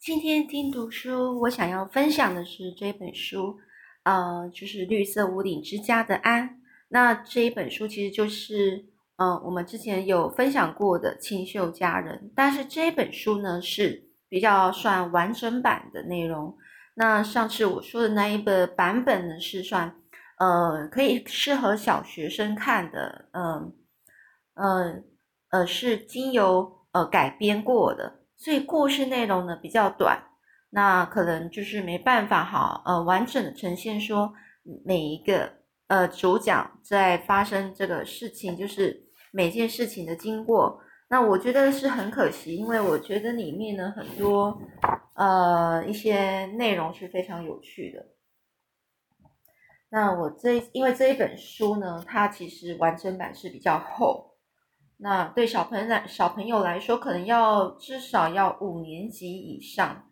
今天听读书，我想要分享的是这本书，呃，就是《绿色屋顶之家的安》。那这一本书其实就是，呃，我们之前有分享过的《清秀佳人》，但是这本书呢是比较算完整版的内容。那上次我说的那一本版本呢是算，呃，可以适合小学生看的，嗯，呃，呃，是经由呃改编过的。所以故事内容呢比较短，那可能就是没办法好呃完整的呈现说每一个呃主角在发生这个事情，就是每件事情的经过。那我觉得是很可惜，因为我觉得里面呢很多呃一些内容是非常有趣的。那我这因为这一本书呢，它其实完整版是比较厚。那对小朋友来小朋友来说，可能要至少要五年级以上，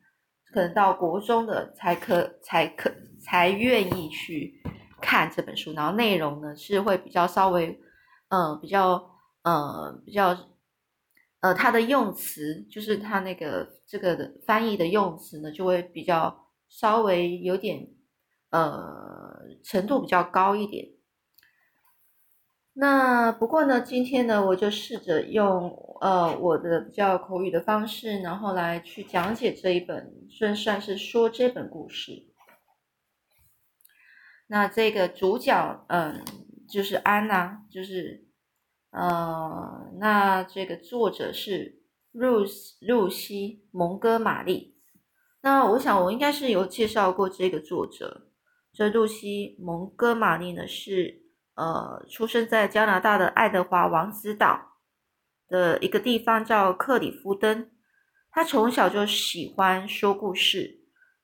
可能到国中的才可才可才愿意去看这本书。然后内容呢是会比较稍微，呃，比较呃比较，呃，它的用词就是它那个这个的翻译的用词呢，就会比较稍微有点呃程度比较高一点。那不过呢，今天呢，我就试着用呃我的比较口语的方式，然后来去讲解这一本，算算是说这本故事。那这个主角，嗯，就是安娜，就是呃，那这个作者是露露西蒙哥马利。那我想我应该是有介绍过这个作者，这露西蒙哥马利呢是。呃，出生在加拿大的爱德华王子岛的一个地方叫克里夫登。他从小就喜欢说故事。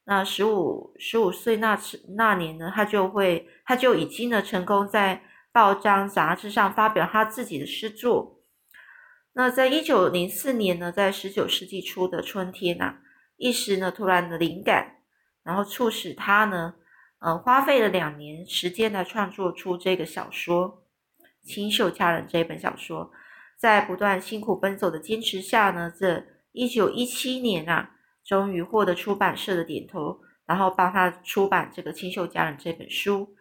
那十五十五岁那次那年呢，他就会他就已经呢成功在报章杂志上发表他自己的诗作。那在一九零四年呢，在十九世纪初的春天呐，一时呢突然的灵感，然后促使他呢。呃，花费了两年时间来创作出这个小说《清秀佳人》这本小说，在不断辛苦奔走的坚持下呢，这一九一七年啊，终于获得出版社的点头，然后帮他出版这个《清秀佳人》这本书，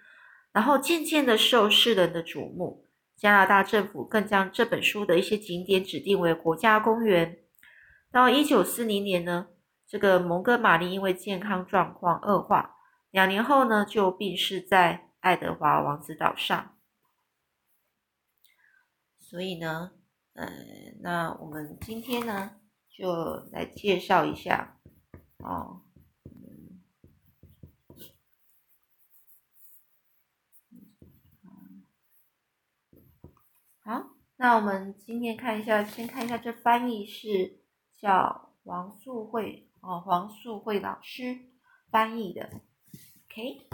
然后渐渐的受世人的瞩目，加拿大政府更将这本书的一些景点指定为国家公园。到一九四零年呢，这个蒙哥马利因为健康状况恶化。两年后呢，就病逝在爱德华王子岛上。所以呢，呃，那我们今天呢，就来介绍一下哦。好，那我们今天看一下，先看一下这翻译是叫黄素慧哦，黄素慧老师翻译的。OK，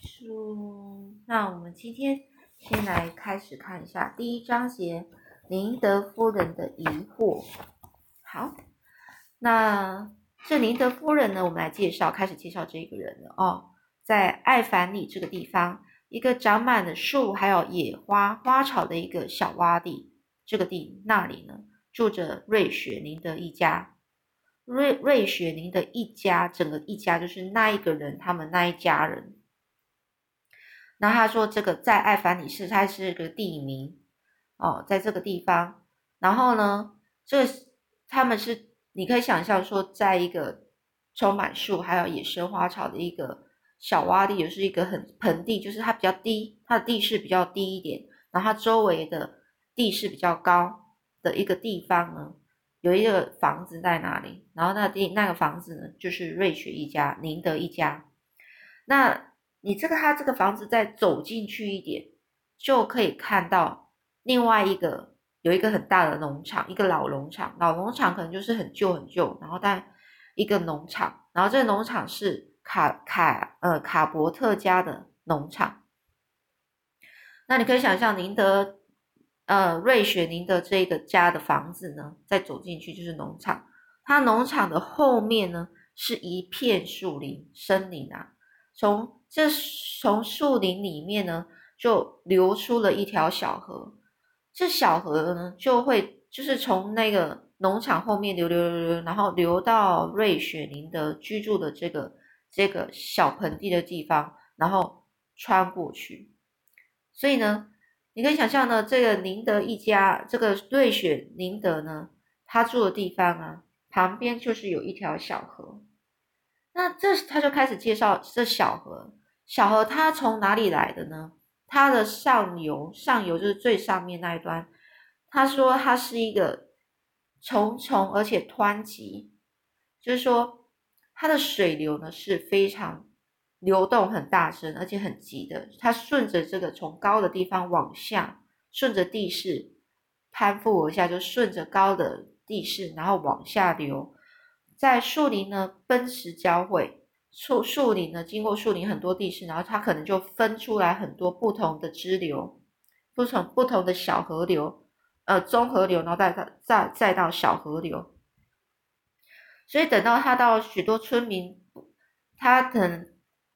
书，那我们今天先来开始看一下第一章节，林德夫人的疑惑。好，那这林德夫人呢，我们来介绍，开始介绍这个人了哦。在爱凡里这个地方，一个长满了树还有野花花草的一个小洼地，这个地那里呢，住着瑞雪林德一家。瑞瑞雪宁的一家，整个一家就是那一个人，他们那一家人。那他说，这个在爱凡里市，它是个地名哦，在这个地方。然后呢，这他们是你可以想象说，在一个充满树还有野生花草的一个小洼地，也是一个很盆地，就是它比较低，它的地势比较低一点，然后它周围的地势比较高的一个地方呢。有一个房子在那里，然后那地那个房子呢，就是瑞雪一家、宁德一家。那你这个他这个房子再走进去一点，就可以看到另外一个有一个很大的农场，一个老农场。老农场可能就是很旧很旧，然后但一个农场，然后这个农场是卡卡呃卡伯特家的农场。那你可以想象宁德。呃，瑞雪宁的这个家的房子呢，再走进去就是农场。它农场的后面呢，是一片树林、森林啊。从这从树林里面呢，就流出了一条小河。这小河呢，就会就是从那个农场后面流流流流，然后流到瑞雪宁的居住的这个这个小盆地的地方，然后穿过去。所以呢，你可以想象呢，这个宁德一家，这个瑞雪宁德呢，他住的地方啊，旁边就是有一条小河。那这他就开始介绍这小河，小河它从哪里来的呢？它的上游，上游就是最上面那一端。他说它是一个重重而且湍急，就是说它的水流呢是非常流动很大声，而且很急的。它顺着这个从高的地方往下，顺着地势攀附而下，就顺着高的地势，然后往下流。在树林呢，奔驰交汇，树树林呢，经过树林很多地势，然后它可能就分出来很多不同的支流，不同不同的小河流，呃，中河流，然后再到再再到小河流。所以等到他到许多村民，他可能，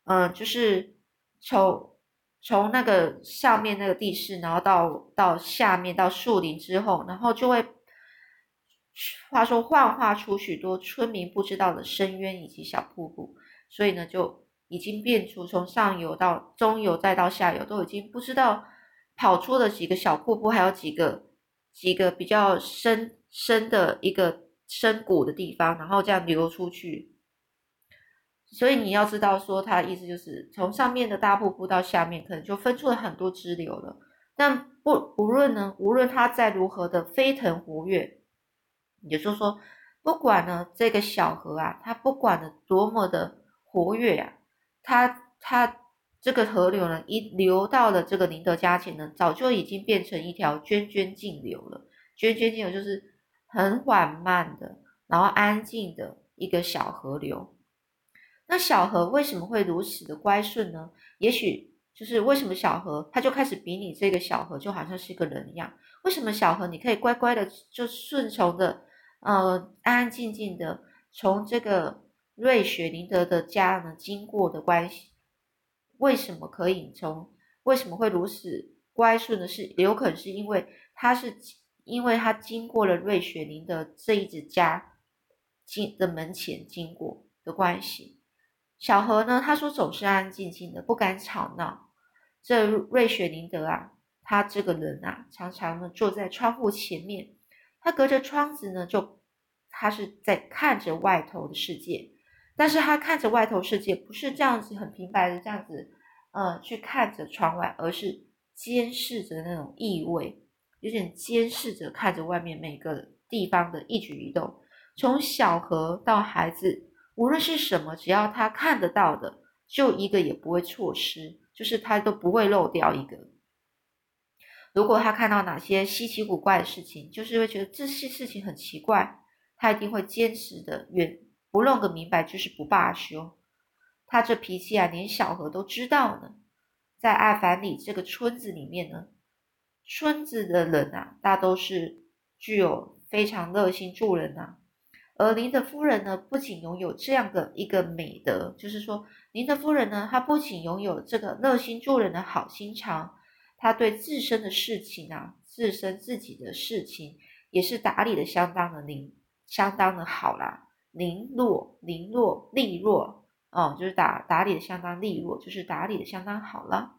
嗯，就是从从那个上面那个地势，然后到到下面到树林之后，然后就会。话说幻化出许多村民不知道的深渊以及小瀑布，所以呢，就已经变出从上游到中游再到下游，都已经不知道跑出了几个小瀑布，还有几个几个比较深深的一个深谷的地方，然后这样流出去。所以你要知道，说它的意思就是从上面的大瀑布到下面，可能就分出了很多支流了。但不无论呢，无论它再如何的飞腾活跃。也就是说，不管呢这个小河啊，它不管的多么的活跃啊，它它这个河流呢，一流到了这个宁德家前呢，早就已经变成一条涓涓静流了。涓涓静流就是很缓慢的，然后安静的一个小河流。那小河为什么会如此的乖顺呢？也许就是为什么小河它就开始比你这个小河就好像是一个人一样？为什么小河你可以乖乖的就顺从的？呃，安安静静的从这个瑞雪林德的家呢经过的关系，为什么可以从？为什么会如此乖顺呢是，有可能是因为他是因为他经过了瑞雪林的这一只家经的门前经过的关系。小何呢，他说总是安安静静的，不敢吵闹。这瑞雪宁德啊，他这个人啊，常常呢坐在窗户前面。他隔着窗子呢，就他是在看着外头的世界，但是他看着外头世界不是这样子很平白的这样子，呃，去看着窗外，而是监视着那种意味，有点监视着看着外面每个地方的一举一动，从小河到孩子，无论是什么，只要他看得到的，就一个也不会错失，就是他都不会漏掉一个。如果他看到哪些稀奇古怪的事情，就是会觉得这些事情很奇怪，他一定会坚持的远不弄个明白，就是不罢休。他这脾气啊，连小何都知道呢。在爱凡里这个村子里面呢，村子的人啊，大都是具有非常热心助人呐。而林的夫人呢，不仅拥有这样的一个美德，就是说，林的夫人呢，她不仅拥有这个热心助人的好心肠。她对自身的事情啊，自身自己的事情也是打理的相当的灵，相当的好啦，零落零落利落哦，就是打打理的相当利落，就是打理的相当好了。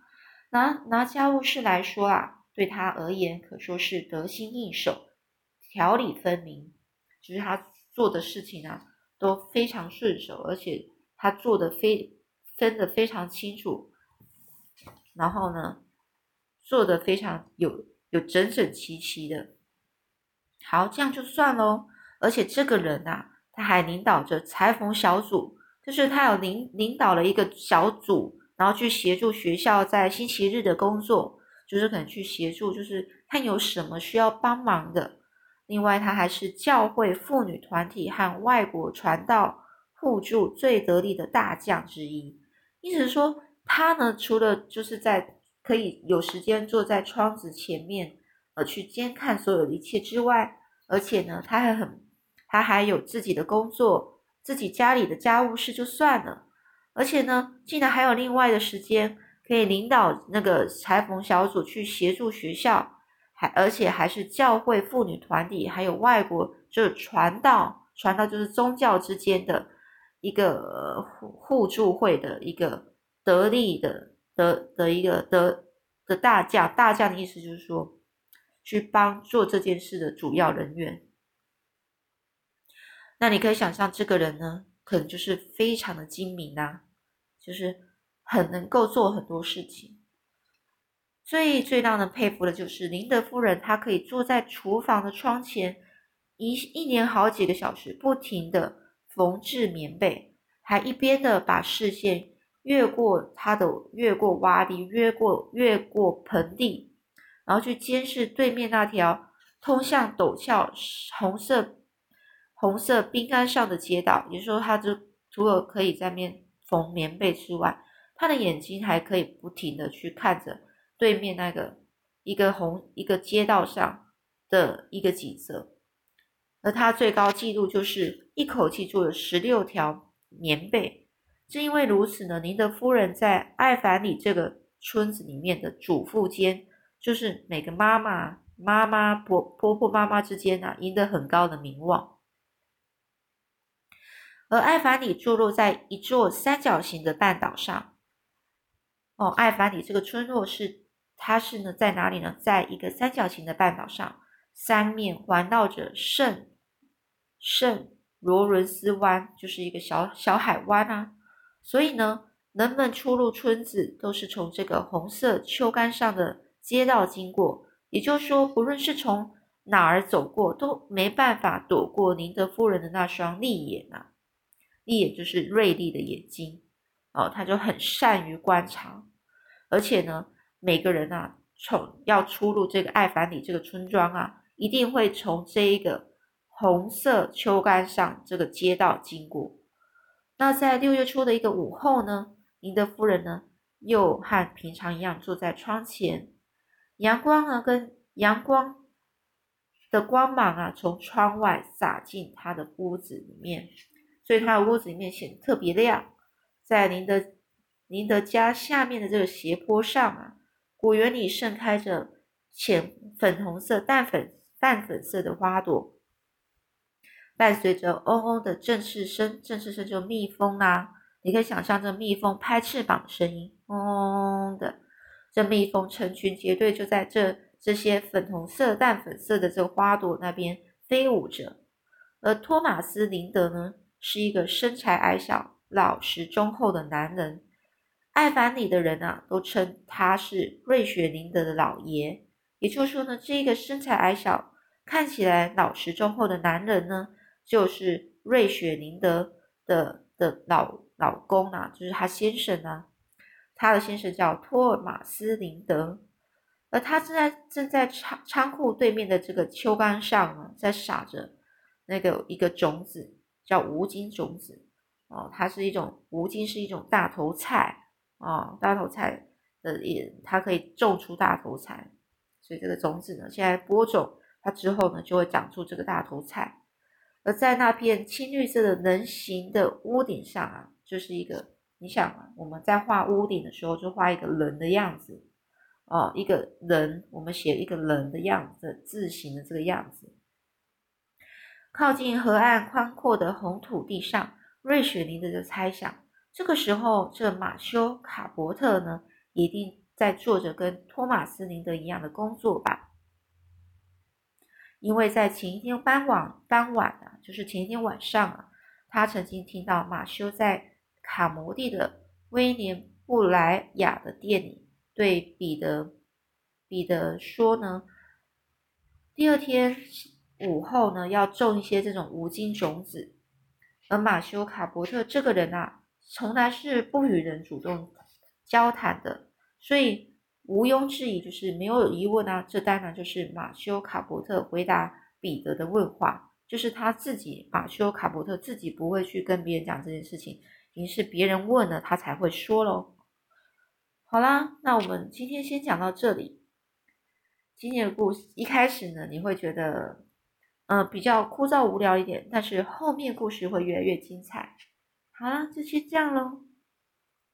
拿拿家务事来说啊，对他而言可说是得心应手，条理分明，就是他做的事情啊都非常顺手，而且他做的非分的非常清楚，然后呢。做的非常有有整整齐齐的，好，这样就算喽。而且这个人呐，他还领导着裁缝小组，就是他有领领导了一个小组，然后去协助学校在星期日的工作，就是可能去协助，就是看有什么需要帮忙的。另外，他还是教会妇女团体和外国传道互助最得力的大将之一。意思是说，他呢，除了就是在可以有时间坐在窗子前面，呃，去监看所有的一切之外，而且呢，他还很，他还有自己的工作，自己家里的家务事就算了，而且呢，竟然还有另外的时间可以领导那个裁缝小组去协助学校，而且还是教会妇女团体还有外国就是传道，传道就是宗教之间的一个互助会的一个得力的的的一个得的大将。大将的意思就是说，去帮做这件事的主要人员。那你可以想象，这个人呢，可能就是非常的精明啊，就是很能够做很多事情。最最让人佩服的就是林德夫人，她可以坐在厨房的窗前，一一年好几个小时，不停的缝制棉被，还一边的把视线越过他的越过洼地，越过越过盆地，然后去监视对面那条通向陡峭红色红色冰干上的街道。也就是说，他就除了可以在面缝棉被之外，他的眼睛还可以不停的去看着。对面那个一个红一个街道上的一个景色，而他最高纪录就是一口气做了十六条棉被。正因为如此呢，您的夫人在艾凡里这个村子里面的主妇间，就是每个妈妈、妈妈、婆婆婆、妈妈之间呢，赢得很高的名望。而艾凡里坐落在一座三角形的半岛上。哦，艾凡里这个村落是。它是呢，在哪里呢？在一个三角形的半岛上，三面环绕着圣圣罗伦斯湾，就是一个小小海湾啊。所以呢，人们出入村子都是从这个红色秋干上的街道经过。也就是说，不论是从哪儿走过，都没办法躲过宁德夫人的那双利眼啊！利眼就是锐利的眼睛哦，他就很善于观察，而且呢。每个人啊，从要出入这个艾凡里这个村庄啊，一定会从这一个红色秋干上这个街道经过。那在六月初的一个午后呢，您的夫人呢，又和平常一样坐在窗前，阳光呢，跟阳光的光芒啊，从窗外洒进她的屋子里面，所以她的屋子里面显得特别亮。在您的您的家下面的这个斜坡上啊。果园里盛开着浅粉红色、淡粉淡粉色的花朵，伴随着嗡嗡的振翅声，振翅声就蜜蜂啊。你可以想象这蜜蜂拍翅膀的声音，嗡嗡的。这蜜蜂成群结队就在这这些粉红色、淡粉色的这花朵那边飞舞着。而托马斯林德呢，是一个身材矮小、老实忠厚的男人。艾凡里的人啊，都称他是瑞雪林德的老爷。也就是说呢，这个身材矮小、看起来老实忠厚的男人呢，就是瑞雪林德的的老老公啊，就是他先生啊。他的先生叫托尔马斯林德，而他正在正在仓仓库对面的这个秋干上呢，在撒着那个一个种子，叫无金种子哦。它是一种无金，是一种大头菜。啊，大头菜的也，它可以种出大头菜，所以这个种子呢，现在播种，它之后呢就会长出这个大头菜。而在那片青绿色的人形的屋顶上啊，就是一个，你想啊，我们在画屋顶的时候就画一个人的样子，哦，一个人，我们写一个人的样子，字形的这个样子。靠近河岸宽阔的红土地上，瑞雪妮的就猜想。这个时候，这马修卡伯特呢，一定在做着跟托马斯林德一样的工作吧？因为在前一天傍晚，傍晚啊，就是前一天晚上啊，他曾经听到马修在卡摩蒂的威廉布莱亚的店里对彼得彼得说呢，第二天午后呢，要种一些这种无金种子，而马修卡伯特这个人啊。从来是不与人主动交谈的，所以毋庸置疑，就是没有疑问啊。这当然就是马修卡伯特回答彼得的问话，就是他自己马修卡伯特自己不会去跟别人讲这件事情，于是别人问了他才会说喽。好啦，那我们今天先讲到这里。今天的故事一开始呢，你会觉得嗯比较枯燥无聊一点，但是后面故事会越来越精彩。好了，就先这样喽。